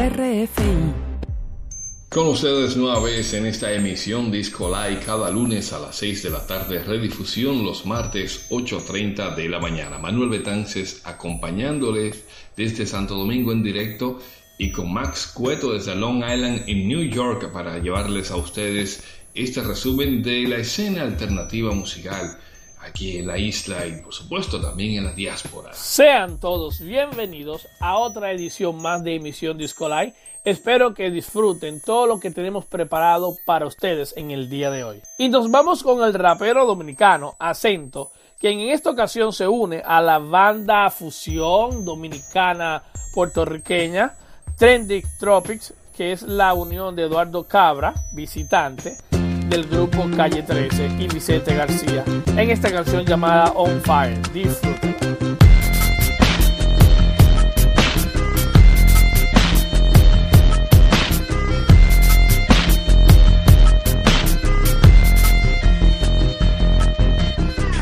RFI. Con ustedes nueva vez en esta emisión Disco Live cada lunes a las 6 de la tarde, redifusión los martes 8.30 de la mañana. Manuel Betances acompañándoles desde Santo Domingo en directo y con Max Cueto desde Long Island en New York para llevarles a ustedes este resumen de la escena alternativa musical aquí en la isla y por supuesto también en la diáspora. Sean todos bienvenidos a otra edición más de emisión Disco Live. Espero que disfruten todo lo que tenemos preparado para ustedes en el día de hoy. Y nos vamos con el rapero dominicano Acento, quien en esta ocasión se une a la banda fusión dominicana puertorriqueña Trendy Tropics, que es la unión de Eduardo Cabra, visitante, del grupo Calle 13 y Vicente García en esta canción llamada On Fire. Disfruten.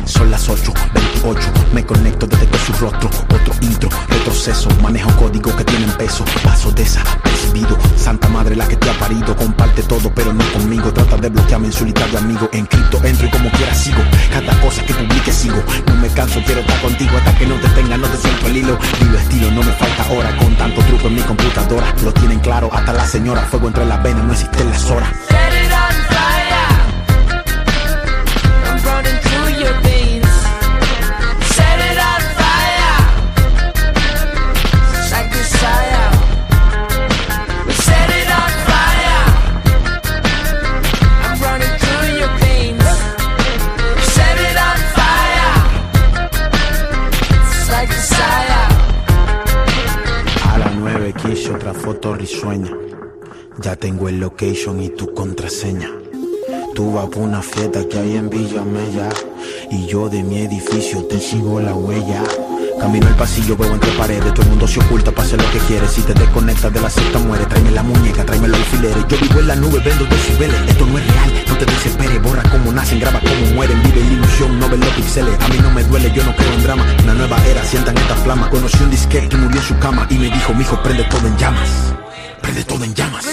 Son las 8, 28, me conecto desde su rostro, otro intro, retroceso, manejo código que tienen peso, paso desapercibido, Santa Madre la que te ha parido, comparte todo pero no conmigo, trata de bloquearme en de amigo, en cripto entro y como quiera sigo, cada cosa que publique sigo, no me canso, quiero estar contigo hasta que no te tenga, no te siento el hilo, vivo estilo, no me falta hora, con tanto truco en mi computadora, lo tienen claro, hasta la señora, fuego entre las venas, no existen las horas. Risueña. Ya tengo el location y tu contraseña. Tú vas por una fiesta que hay en Villa Mella. Y yo de mi edificio te sigo la huella. Camino el pasillo, veo entre paredes. Todo el mundo se oculta hacer lo que quiere. Si te desconectas de la secta, muere. Tráeme la muñeca, tráeme los alfileres. Yo vivo en la nube, vendo decibeles. Esto no es real, no te desesperes. Borra como nacen, graba como mueren. Vive la ilusión, no ven los pixeles. A mí no me duele, yo no creo en drama. Una nueva era, sientan esta flama. Conocí un disquete que murió en su cama. Y me dijo, mijo, prende todo en llamas. Prende todo en llamas.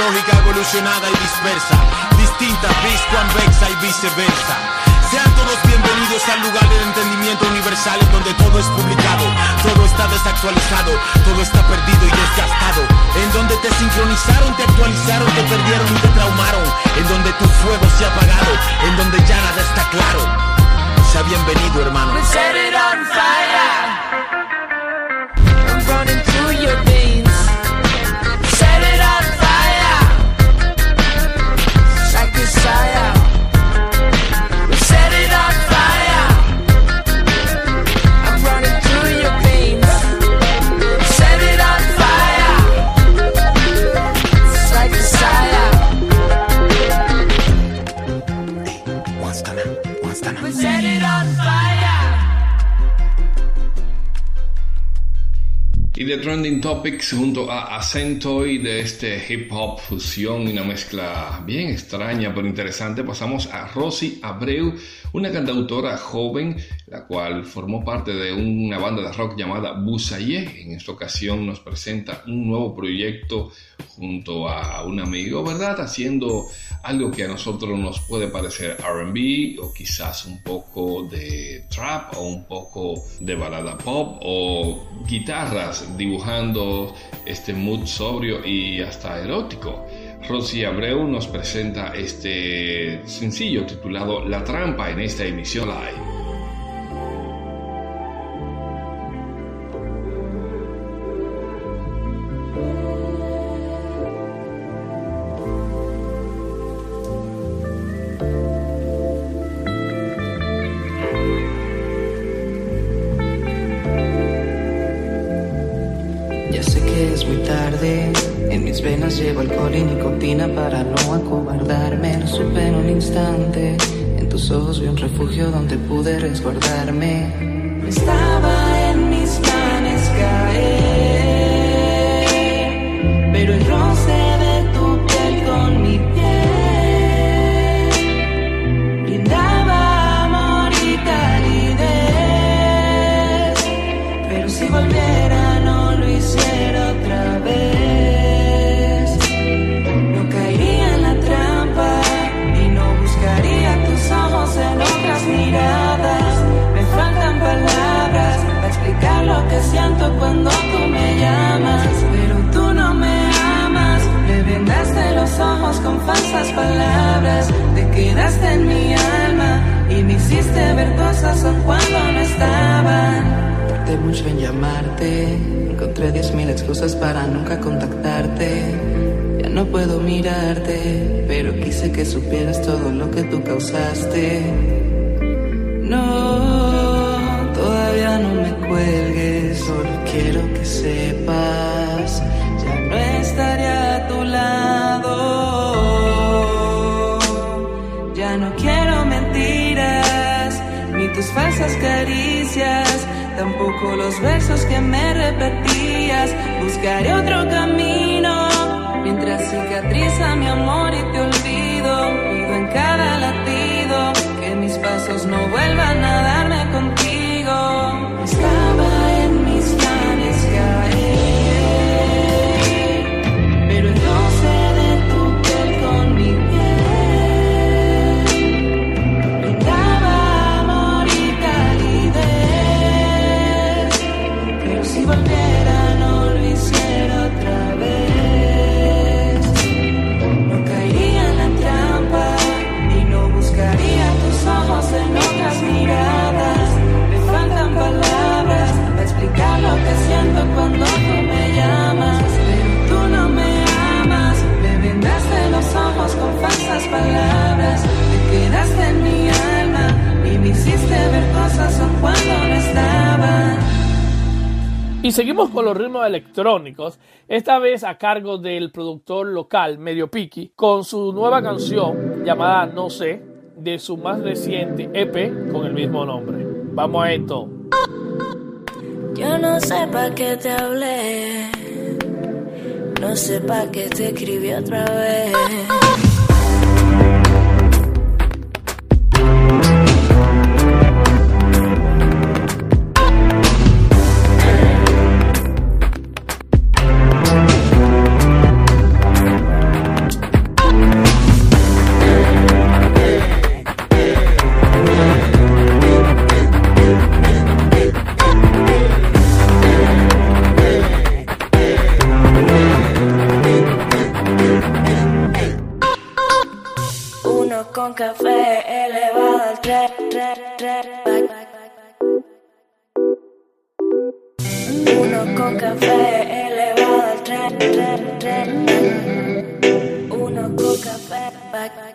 Era tecnológica evolucionada y dispersa, distinta, bis, convexa y viceversa. Sean todos bienvenidos al lugar del entendimiento universal en donde todo es publicado, todo está desactualizado, todo está perdido y desgastado, en donde te sincronizaron, te actualizaron, te perdieron y te traumaron, en donde tu fuego se ha apagado, en donde ya nada está claro. Sea bienvenido, hermano. Set it on fire. Y de Trending Topics junto a Acento y de este hip hop fusión y una mezcla bien extraña pero interesante pasamos a Rosy Abreu, una cantautora joven la cual formó parte de una banda de rock llamada Busaye. En esta ocasión nos presenta un nuevo proyecto junto a un amigo, ¿verdad? Haciendo algo que a nosotros nos puede parecer RB o quizás un poco de trap o un poco de balada pop o guitarras dibujando este mood sobrio y hasta erótico. Rosy Abreu nos presenta este sencillo titulado La Trampa en esta emisión live. Venas llevo alcohol y nicotina para no acobardarme. Lo supe en un instante. En tus ojos vi un refugio donde pude resguardarme. Estaba cosas aun cuando no estaban. Tardé mucho en llamarte. Encontré diez mil excusas para nunca contactarte. Ya no puedo mirarte, pero quise que supieras todo lo que tú causaste. No, todavía no me cuelgues, solo quiero que sepas, ya no estaré a tu lado. Ya no quiero caricias, tampoco los versos que me repetías. Buscaré otro camino, mientras cicatriza mi amor y te olvido. Pido en cada latido que mis pasos no vuelvan a darme contigo. Y seguimos con los ritmos electrónicos, esta vez a cargo del productor local Medio Piki, con su nueva canción llamada No sé, de su más reciente EP con el mismo nombre. Vamos a esto. Yo no sé pa' qué te hablé, no sé pa' qué te escribí otra vez. Café.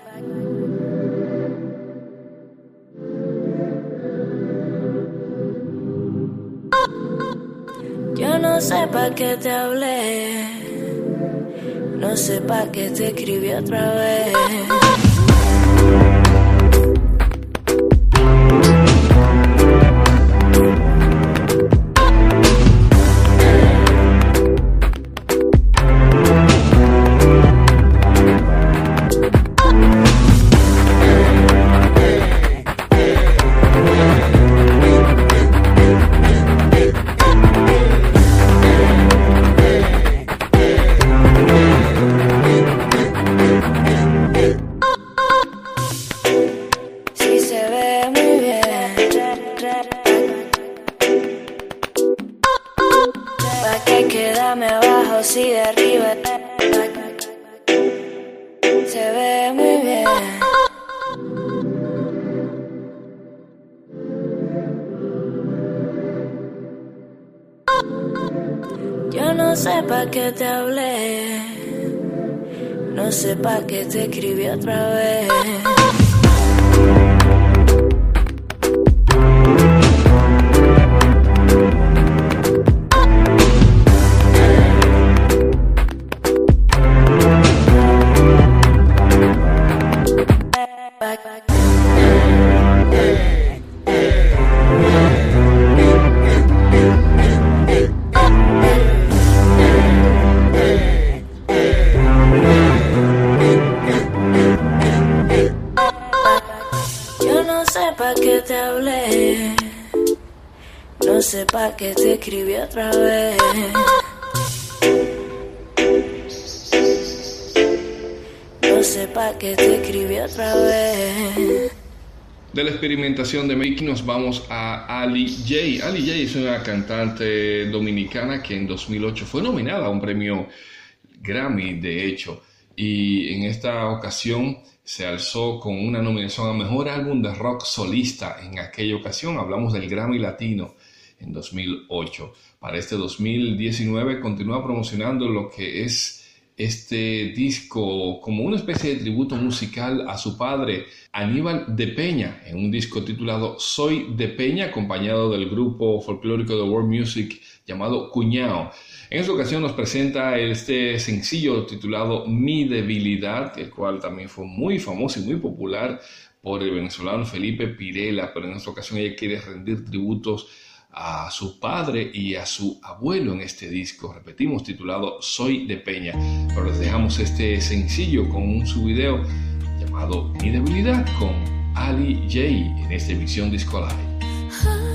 Yo no sé pa' qué te hablé, no sé pa' qué te escribí otra vez. Te hablé, no sé pa' qué te escribí otra vez. Otra vez. No te otra vez. De la experimentación de Make nos vamos a Ali J. Ali J es una cantante dominicana que en 2008 fue nominada a un premio Grammy, de hecho, y en esta ocasión se alzó con una nominación a Mejor Álbum de Rock Solista. En aquella ocasión hablamos del Grammy Latino en 2008. Para este 2019 continúa promocionando lo que es este disco como una especie de tributo musical a su padre, Aníbal de Peña, en un disco titulado Soy de Peña, acompañado del grupo folclórico de World Music llamado Cuñao. En esta ocasión nos presenta este sencillo titulado Mi debilidad, el cual también fue muy famoso y muy popular por el venezolano Felipe Pirela, pero en esta ocasión ella quiere rendir tributos a su padre y a su abuelo en este disco. Repetimos, titulado Soy de Peña. Pero les dejamos este sencillo con un subvideo llamado Mi debilidad con Ali J en esta emisión Disco Live.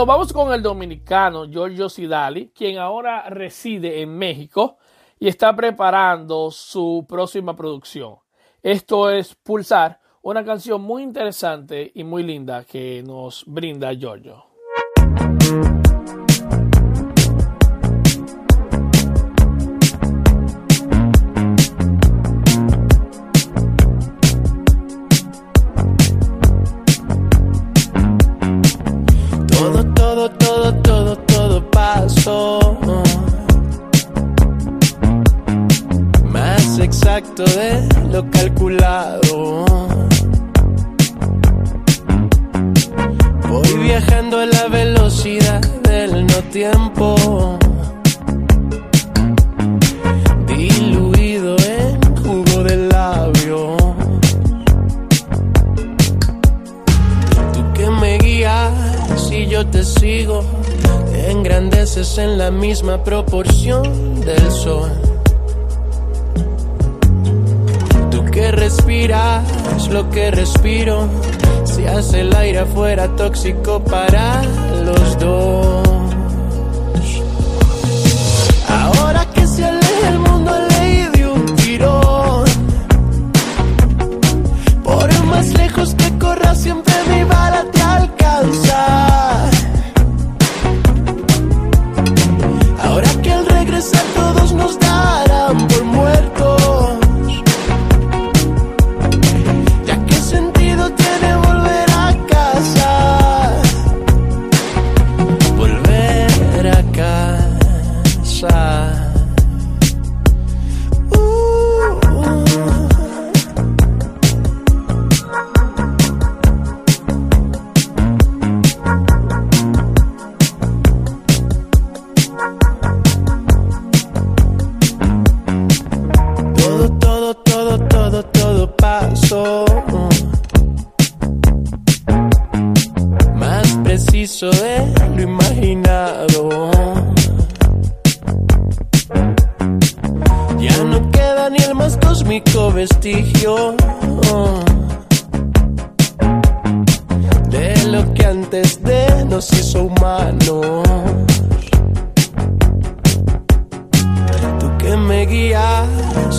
Nos vamos con el dominicano Giorgio Sidali, quien ahora reside en México y está preparando su próxima producción. Esto es Pulsar, una canción muy interesante y muy linda que nos brinda Giorgio. Proporción del sol. Tú que respiras lo que respiro, si hace el aire afuera tóxico para los dos.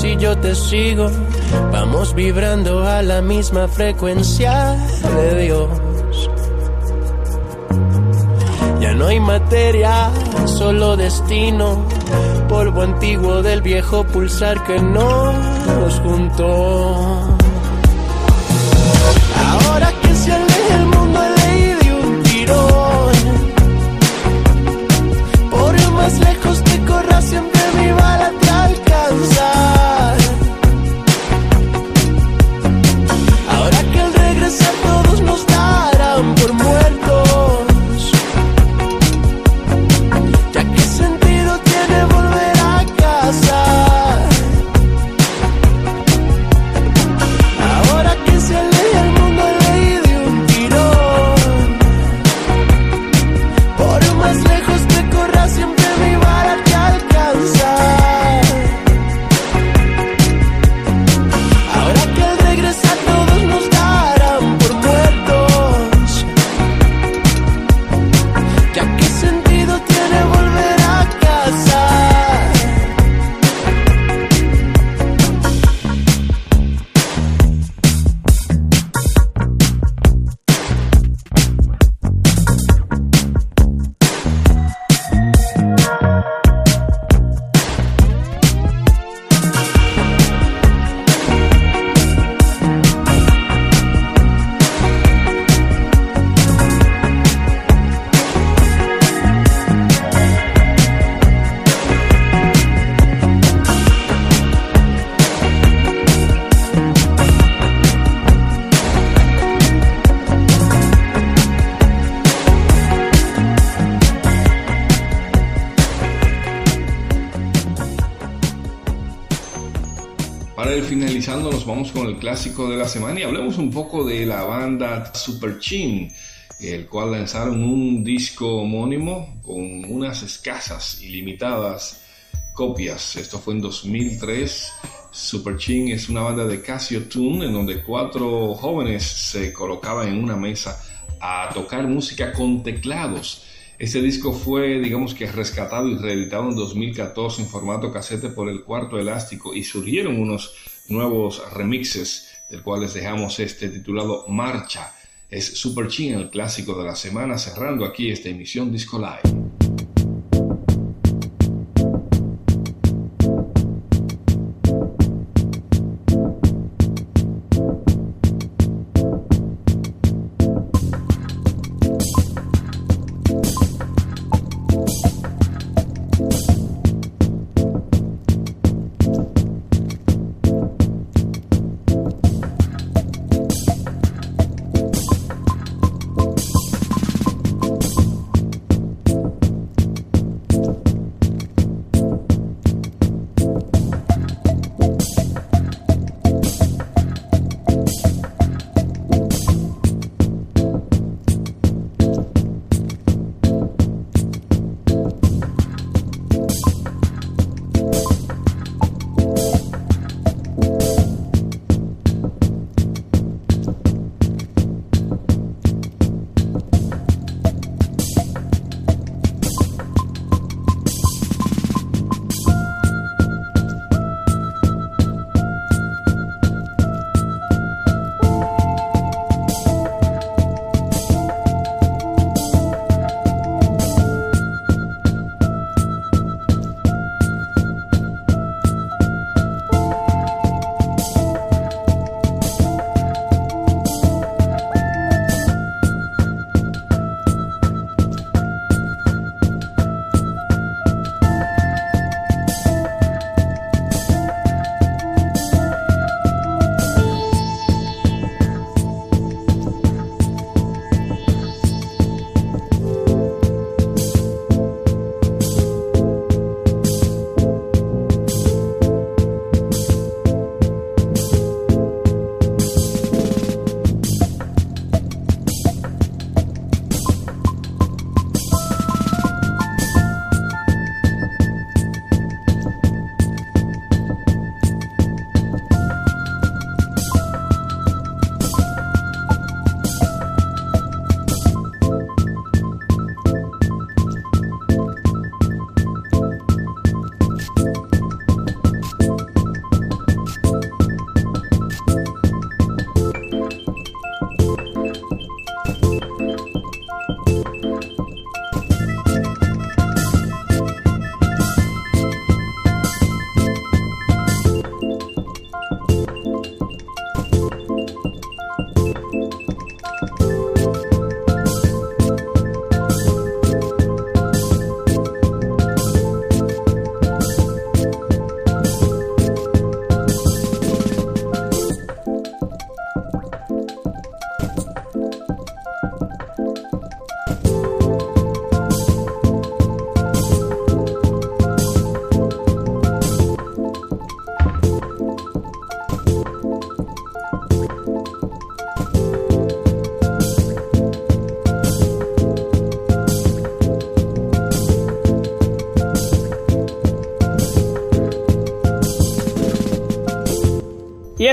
Y yo te sigo, vamos vibrando a la misma frecuencia de Dios. Ya no hay materia, solo destino, polvo antiguo del viejo pulsar que nos juntó. Vamos con el clásico de la semana y hablemos un poco de la banda Super Chin, el cual lanzaron un disco homónimo con unas escasas y limitadas copias. Esto fue en 2003. Super Chin es una banda de Casio Tune en donde cuatro jóvenes se colocaban en una mesa a tocar música con teclados. Este disco fue, digamos que, rescatado y reeditado en 2014 en formato casete por el Cuarto Elástico y surgieron unos nuevos remixes, del cual les dejamos este titulado Marcha. es Super Chin, el clásico de la semana, cerrando aquí esta emisión Disco Live.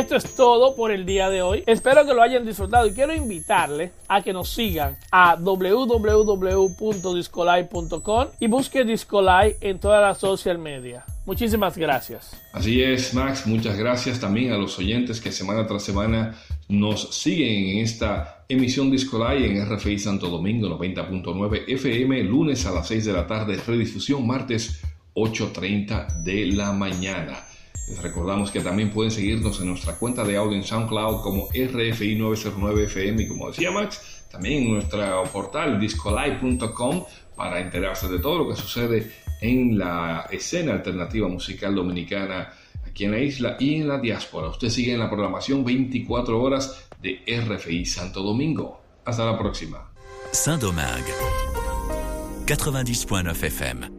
Esto es todo por el día de hoy. Espero que lo hayan disfrutado y quiero invitarles a que nos sigan a www.discolai.com y busquen Discolai en todas las social media. Muchísimas gracias. Así es, Max. Muchas gracias también a los oyentes que semana tras semana nos siguen en esta emisión Discolai en RFI Santo Domingo 90.9 FM, lunes a las 6 de la tarde, redifusión martes 8.30 de la mañana. Les recordamos que también pueden seguirnos en nuestra cuenta de audio en SoundCloud como RFI 909FM y como decía Max, también en nuestro portal discolai.com para enterarse de todo lo que sucede en la escena alternativa musical dominicana aquí en la isla y en la diáspora. Usted sigue en la programación 24 horas de RFI Santo Domingo. Hasta la próxima. Saint-Domingue 90.9 FM